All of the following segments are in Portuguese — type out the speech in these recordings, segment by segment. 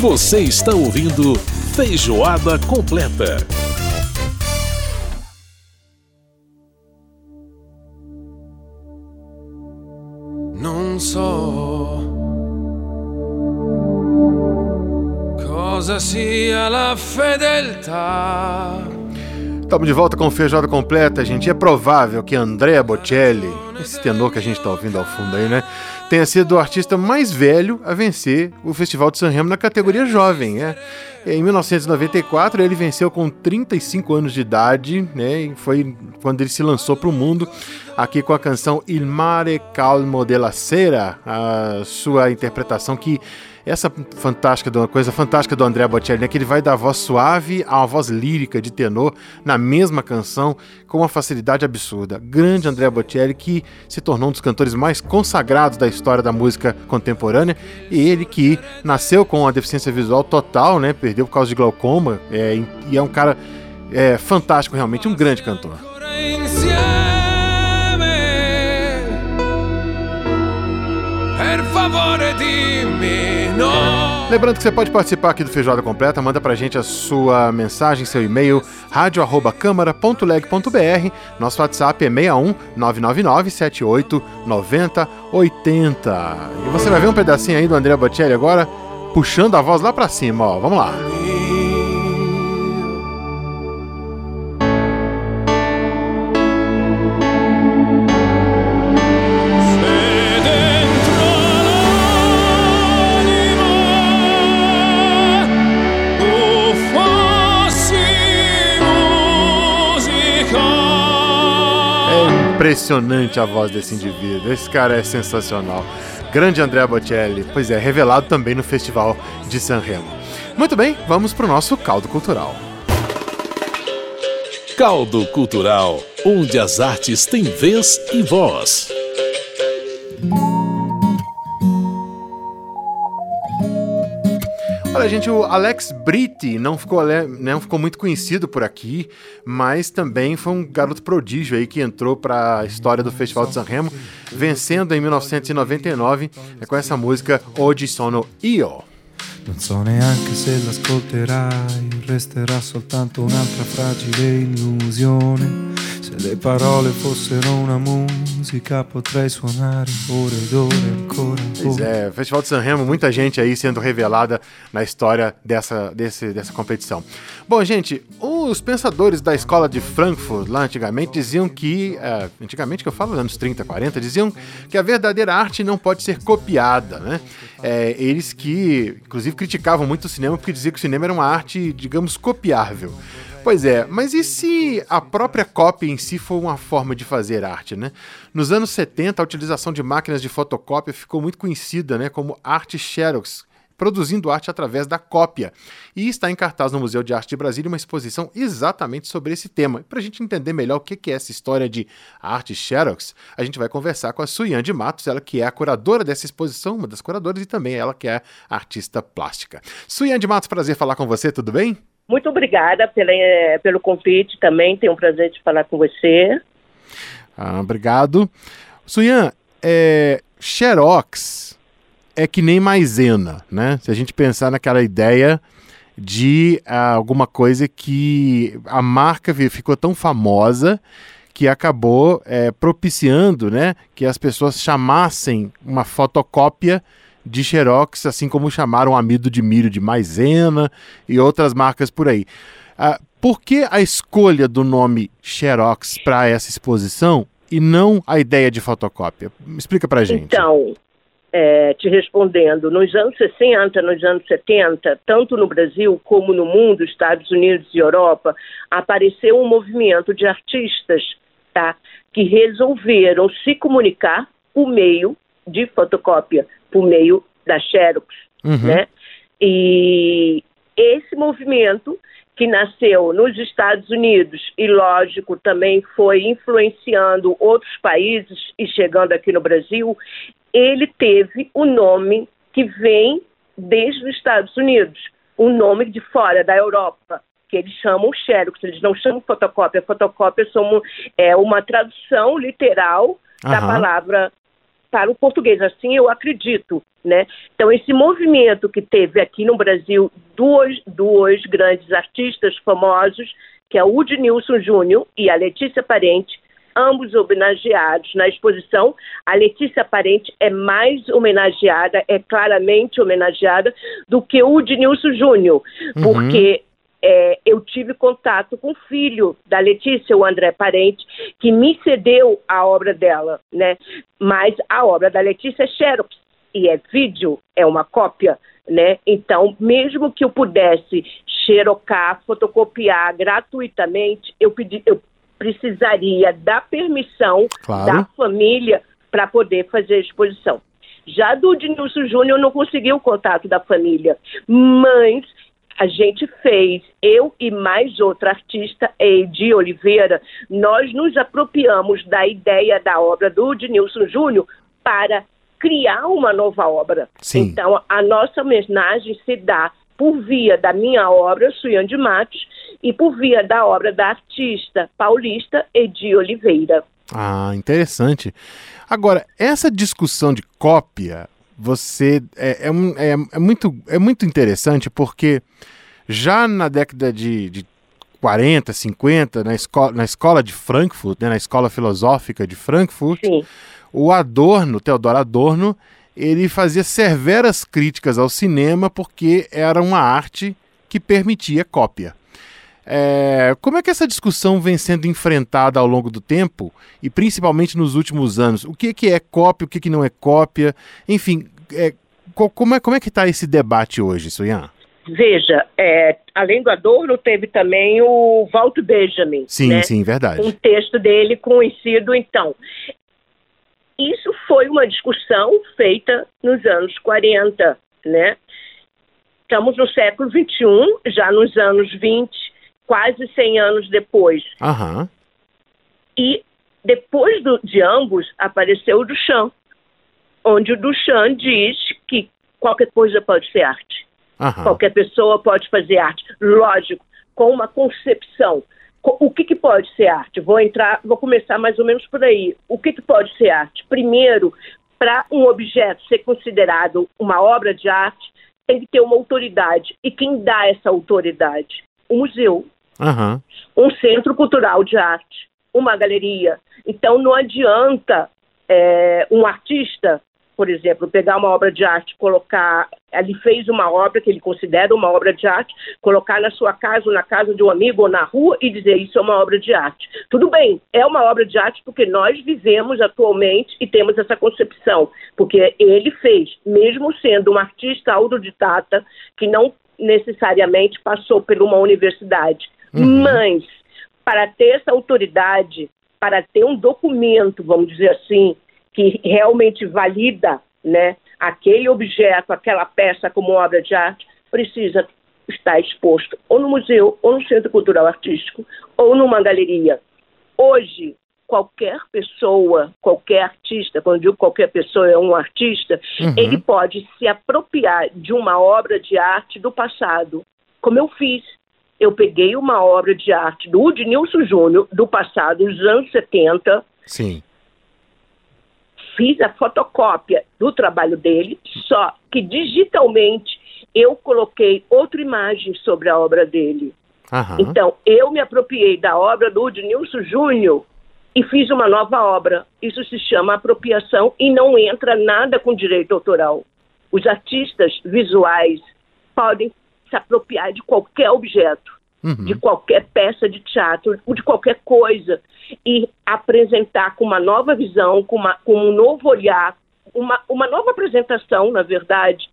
Você está ouvindo Feijoada Completa. Non so cosa sia la fedeltà. Estamos de volta com Feijoada Completa, gente. É provável que Andrea Bocelli, esse tenor que a gente está ouvindo ao fundo aí, né? Tenha sido o artista mais velho a vencer o Festival de Sanremo na categoria jovem, né? Em 1994, ele venceu com 35 anos de idade, né? E foi quando ele se lançou para o mundo, aqui com a canção Il Mare Calmo della Sera, a sua interpretação que essa fantástica, coisa fantástica do André Bocelli, né, que ele vai dar voz suave a uma voz lírica de tenor na mesma canção com uma facilidade absurda. Grande André Bocelli que se tornou um dos cantores mais consagrados da história da música contemporânea e ele que nasceu com uma deficiência visual total, né, perdeu por causa de glaucoma é, e é um cara é, fantástico realmente, um grande cantor. Dimmi no. Lembrando que você pode participar aqui do Feijoada Completa, manda pra gente a sua mensagem, seu e-mail, radio@câmara.leg.br. Nosso WhatsApp é 61 999 78 90 80. E você vai ver um pedacinho aí do André Bocelli agora, puxando a voz lá pra cima, ó. Vamos lá. Impressionante a voz desse indivíduo. Esse cara é sensacional. Grande André Bocelli, pois é, revelado também no Festival de Sanremo. Muito bem, vamos para o nosso caldo cultural. Caldo Cultural, onde as artes têm vez e voz. Olha, gente, o Alex Britti não ficou, não ficou muito conhecido por aqui, mas também foi um garoto prodígio aí que entrou para a história do Festival de Sanremo, vencendo em 1999 com essa música Oggi sono io. Non so neanche se l'ascolterai, resterà soltanto un'altra fragile illusione. Se le parole fossero una potrei suonare ore ed ore ancora. Pois é, Festival de Sanremo, muita gente aí sendo revelada na história dessa, desse, dessa competição. Bom, gente, os pensadores da escola de Frankfurt, lá antigamente, diziam que, é, antigamente que eu falo, anos 30, 40, diziam que a verdadeira arte não pode ser copiada, né? É, eles que, inclusive, criticavam muito o cinema porque diziam que o cinema era uma arte, digamos, copiável. Pois é, mas e se a própria cópia em si for uma forma de fazer arte, né? Nos anos 70, a utilização de máquinas de fotocópia ficou muito conhecida, né, como arte xerox, produzindo arte através da cópia. E está em cartaz no Museu de Arte de Brasília uma exposição exatamente sobre esse tema. Para a gente entender melhor o que é essa história de arte xerox, a gente vai conversar com a Suyan de Matos, ela que é a curadora dessa exposição, uma das curadoras, e também ela que é artista plástica. Suyan de Matos, prazer falar com você, tudo bem? Muito obrigada pela, eh, pelo convite também. Tenho um prazer de falar com você. Ah, obrigado. Suyan, é, Xerox é que nem maisena, né? Se a gente pensar naquela ideia de ah, alguma coisa que a marca ficou tão famosa que acabou é, propiciando né, que as pessoas chamassem uma fotocópia de Xerox, assim como chamaram amido de milho de maisena e outras marcas por aí. Uh, por que a escolha do nome Xerox para essa exposição e não a ideia de fotocópia? Explica para gente. Então, é, te respondendo, nos anos 60, nos anos 70, tanto no Brasil como no mundo, Estados Unidos e Europa, apareceu um movimento de artistas tá, que resolveram se comunicar por meio de fotocópia por meio da Xerox, uhum. né? E esse movimento que nasceu nos Estados Unidos e, lógico, também foi influenciando outros países e chegando aqui no Brasil, ele teve o um nome que vem desde os Estados Unidos, um nome de fora da Europa, que eles chamam Xerox, eles não chamam fotocópia. Fotocópia é uma tradução literal uhum. da palavra para o português. Assim eu acredito, né? Então esse movimento que teve aqui no Brasil dois, dois grandes artistas famosos, que é o Udnilson Júnior e a Letícia Parente, ambos homenageados na exposição. A Letícia Parente é mais homenageada, é claramente homenageada do que o Udnilson Júnior, uhum. porque é, eu tive contato com o filho da Letícia, o André Parente, que me cedeu a obra dela, né? Mas a obra da Letícia é xerox e é vídeo, é uma cópia, né? Então, mesmo que eu pudesse xerocar, fotocopiar gratuitamente, eu, pedi, eu precisaria da permissão claro. da família para poder fazer a exposição. Já do Dinilson Júnior não conseguiu o contato da família, mas a gente fez, eu e mais outra artista, Edi Oliveira, nós nos apropriamos da ideia da obra do Dinilson Júnior para criar uma nova obra. Sim. Então, a nossa homenagem se dá por via da minha obra, Suyan de Matos, e por via da obra da artista paulista Edi Oliveira. Ah, interessante. Agora, essa discussão de cópia você é, é, é, é, muito, é muito interessante porque já na década de, de 40, 50, na escola, na escola de Frankfurt, né, na escola filosófica de Frankfurt, Sim. o Adorno, Theodor Adorno, ele fazia severas críticas ao cinema porque era uma arte que permitia cópia. É, como é que essa discussão vem sendo enfrentada ao longo do tempo e principalmente nos últimos anos? O que, que é cópia, o que, que não é cópia? Enfim, é, como, é, como é que está esse debate hoje, Suyan? Veja, é, além do Adorno, teve também o Walt Benjamin. Sim, né? sim, verdade. Um texto dele conhecido, então. Isso foi uma discussão feita nos anos 40, né? Estamos no século XXI, já nos anos 20, quase 100 anos depois. Uhum. E depois do, de ambos apareceu o Duchamp, onde o Duchamp diz que qualquer coisa pode ser arte. Uhum. Qualquer pessoa pode fazer arte. Lógico, com uma concepção. O que, que pode ser arte? Vou entrar, vou começar mais ou menos por aí. O que, que pode ser arte? Primeiro, para um objeto ser considerado uma obra de arte, tem que ter uma autoridade. E quem dá essa autoridade? O museu. Uhum. Um centro cultural de arte, uma galeria. Então não adianta é, um artista, por exemplo, pegar uma obra de arte, colocar, ele fez uma obra que ele considera uma obra de arte, colocar na sua casa ou na casa de um amigo ou na rua e dizer isso é uma obra de arte. Tudo bem, é uma obra de arte porque nós vivemos atualmente e temos essa concepção, porque ele fez, mesmo sendo um artista autodidata que não necessariamente passou por uma universidade. Uhum. Mas, para ter essa autoridade, para ter um documento, vamos dizer assim, que realmente valida né, aquele objeto, aquela peça como obra de arte, precisa estar exposto ou no museu, ou no centro cultural artístico, ou numa galeria. Hoje, qualquer pessoa, qualquer artista, quando digo qualquer pessoa é um artista, uhum. ele pode se apropriar de uma obra de arte do passado, como eu fiz. Eu peguei uma obra de arte do Udnilson Júnior, do passado, dos anos 70. Sim. Fiz a fotocópia do trabalho dele, só que digitalmente eu coloquei outra imagem sobre a obra dele. Uhum. Então, eu me apropriei da obra do Udnilson Júnior e fiz uma nova obra. Isso se chama apropriação e não entra nada com direito autoral. Os artistas visuais podem se apropriar de qualquer objeto, uhum. de qualquer peça de teatro, de qualquer coisa e apresentar com uma nova visão, com, uma, com um novo olhar, uma, uma nova apresentação, na verdade,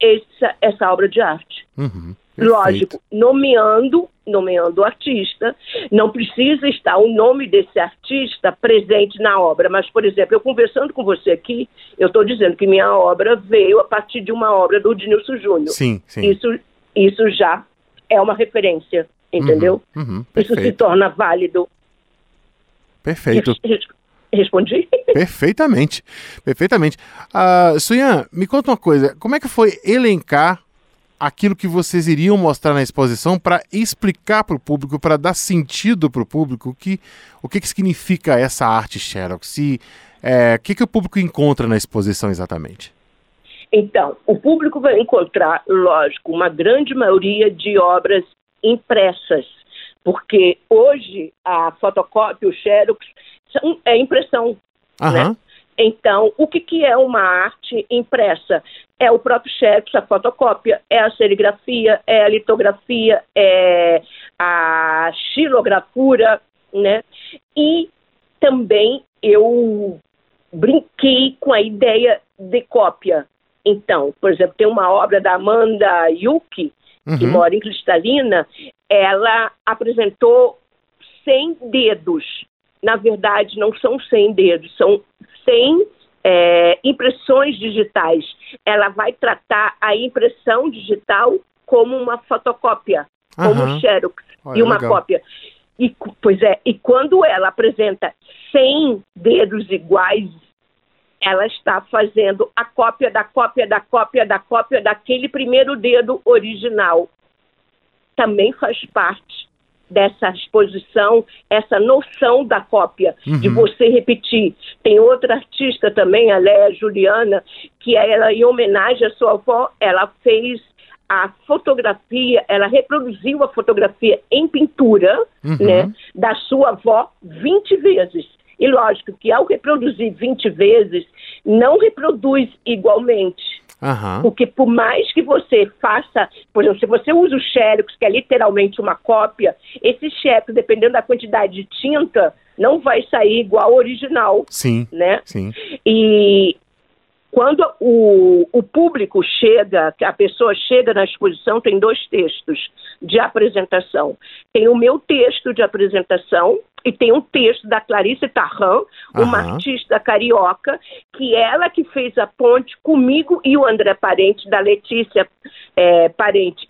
essa, essa obra de arte. Uhum. Lógico, nomeando, nomeando o artista, não precisa estar o nome desse artista presente na obra, mas, por exemplo, eu conversando com você aqui, eu estou dizendo que minha obra veio a partir de uma obra do Dinilson Júnior. Sim, sim. Isso, isso já é uma referência, entendeu? Uhum, uhum, isso se torna válido. Perfeito. Respondi? Perfeitamente, perfeitamente. Uh, Suyan, me conta uma coisa, como é que foi elencar aquilo que vocês iriam mostrar na exposição para explicar para o público, para dar sentido para o público que, o que, que significa essa arte Xerox. Se É, o que, que o público encontra na exposição exatamente? Então, o público vai encontrar, lógico, uma grande maioria de obras impressas, porque hoje a fotocópia, o xerox, são, é impressão. Aham. Né? Então, o que, que é uma arte impressa? É o próprio xerox, a fotocópia, é a serigrafia, é a litografia, é a xilografura, né? E também eu brinquei com a ideia de cópia. Então, por exemplo, tem uma obra da Amanda Yuki, que Uhum. mora em Cristalina, ela apresentou 100 dedos. Na verdade, não são 100 dedos, são 100 é, impressões digitais. Ela vai tratar a impressão digital como uma fotocópia, como Aham. um xerox Olha, e uma legal. cópia. E, pois é, e quando ela apresenta 100 dedos iguais, ela está fazendo a cópia da cópia da cópia da cópia daquele primeiro dedo original. Também faz parte dessa exposição, essa noção da cópia, de Uhum. você repetir. Tem outra artista também, a Léa Juliana, que ela, em homenagem à sua avó, ela fez a fotografia, ela reproduziu a fotografia em pintura, Uhum. né, da sua avó 20 vezes. E lógico que ao reproduzir 20 vezes, não reproduz igualmente. Aham. Porque por mais que você faça, por exemplo, se você usa o xerox, que é literalmente uma cópia, esse xerox, dependendo da quantidade de tinta, não vai sair igual ao original, Sim, né? sim. E quando o, o público chega, que a pessoa chega na exposição, tem dois textos de apresentação. Tem o meu texto de apresentação e tem um texto da Clarice Tarran, uma artista carioca, que ela que fez a ponte comigo e o André Parente, da Letícia eh, Parente.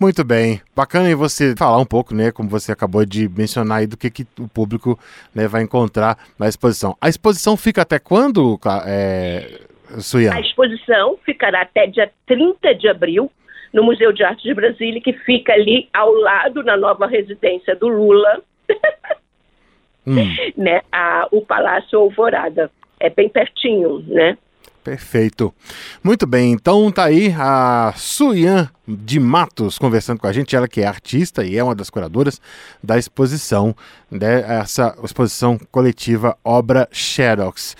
Muito bem. Bacana aí você falar um pouco, né, como você acabou de mencionar aí, do que, que o público né, vai encontrar na exposição. A exposição fica até quando, é, Suyan? A exposição ficará até dia 30 de abril no Museu de Arte de Brasília, que fica ali ao lado, na nova residência do Lula, Hum, né, a, o Palácio Alvorada. É bem pertinho, né? perfeito. Muito bem, então tá aí a Suyan de Matos conversando com a gente, ela que é artista e é uma das curadoras da exposição, né, essa exposição coletiva Obra Xerox.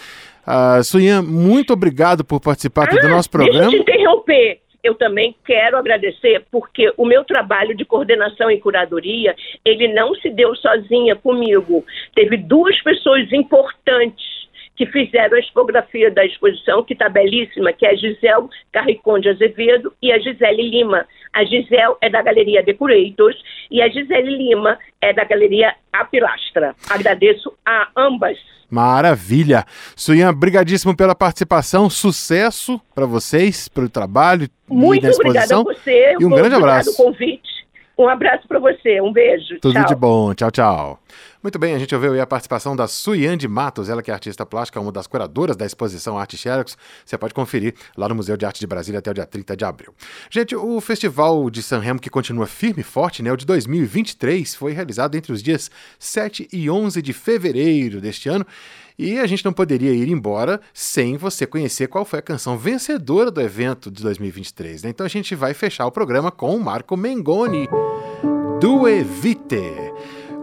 Uh, Suyan, muito obrigado por participar aqui do nosso programa. Ah, Deixa eu te interromper. Eu também quero agradecer porque o meu trabalho de coordenação e curadoria, ele não se deu sozinha comigo. Teve duas pessoas importantes que fizeram a expografia da exposição, que está belíssima, que é a Gisele Carriconde Azevedo e a Gisele Lima. A Gisele é da Galeria Decorators e a Gisele Lima é da Galeria A Pilastra. Agradeço a ambas. Maravilha. Suyan, brigadíssimo pela participação, sucesso para vocês, pelo trabalho Muito e na obrigada a exposição. você. E um grande Obrigado abraço. pelo convite. Um abraço para você. Um beijo. Tudo Tchau. de bom. Tchau, tchau. Muito bem, a gente ouviu aí a participação da Suyan de Matos, ela que é artista plástica, uma das curadoras da exposição Arte Xerox. Você pode conferir lá no Museu de Arte de Brasília até o dia 30 de abril. Gente, o Festival de San Remo, que continua firme e forte, né, o de 2023, foi realizado entre os dias 7 e 11 de fevereiro deste ano. E a gente não poderia ir embora sem você conhecer qual foi a canção vencedora do evento de 2023. Né? Então a gente vai fechar o programa com o Marco Mengoni, Due Vite.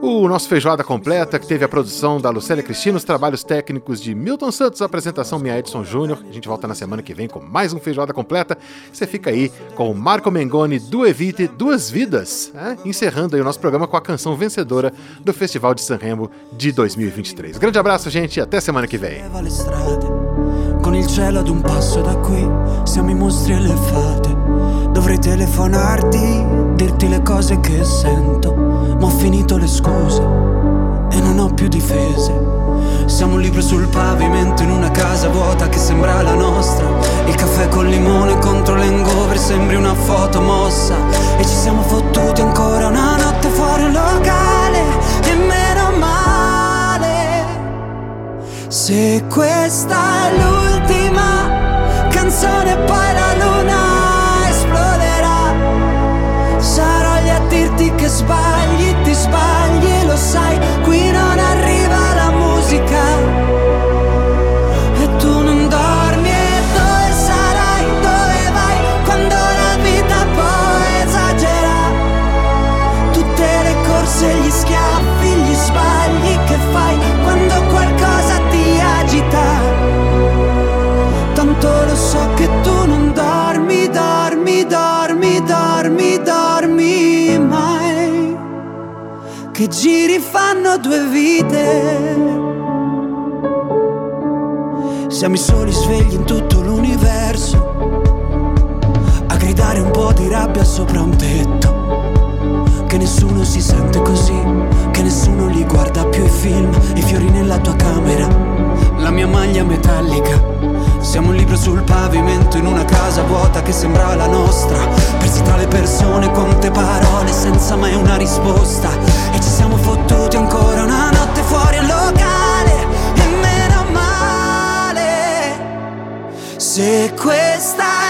O nosso Feijoada Completa, que teve a produção da Lucélia Cristina, os trabalhos técnicos de Milton Santos, a apresentação minha Edson Júnior. A gente volta na semana que vem com mais um Feijoada Completa. Você fica aí com o Marco Mengoni, Due Vite, Duas Vidas, né? encerrando aí o nosso programa com a canção vencedora do Festival de Sanremo de 2023. Grande abraço, gente, e até semana que vem. Con il cielo ad un passo da qui, siamo i mostri e le fate. Dovrei telefonarti, dirti le cose che sento, ma ho finito le scuse e non ho più difese. Siamo un libro sul pavimento in una casa vuota che sembra la nostra. Il caffè col limone contro l'engover sembri una foto mossa. E ci siamo fottuti ancora una notte fuori un locale. Se questa è l'ultima canzone poi la luna esploderà. Sarò lì a dirti che sbagli, fanno due vite. Siamo i soli svegli in tutto l'universo, a gridare un po' di rabbia sopra un tetto. Che nessuno si sente così, che nessuno li guarda più i film, i fiori nella tua camera, la mia maglia metallica. Siamo un libro sul pavimento in una casa vuota che sembra la nostra. Persi tra le persone, quante parole senza mai una risposta. Fottuti ancora una notte fuori al locale. E meno male. Se questa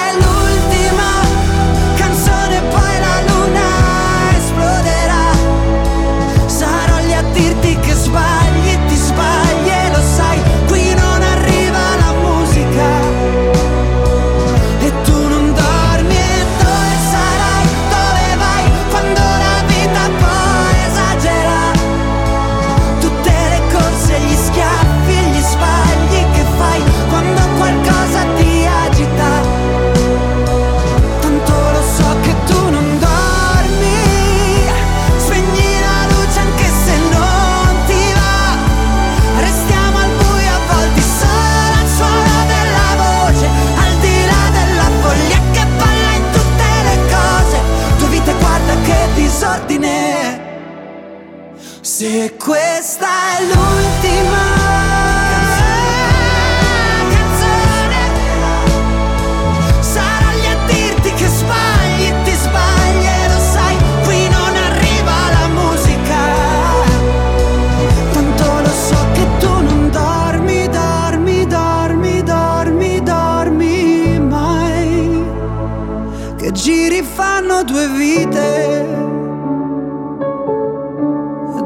due vite,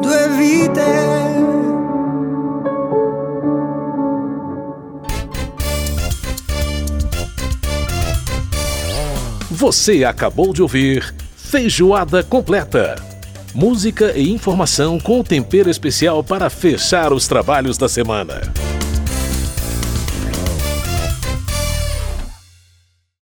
due vite. Você acabou de ouvir Feijoada Completa. Música e informação com tempero especial para fechar os trabalhos da semana.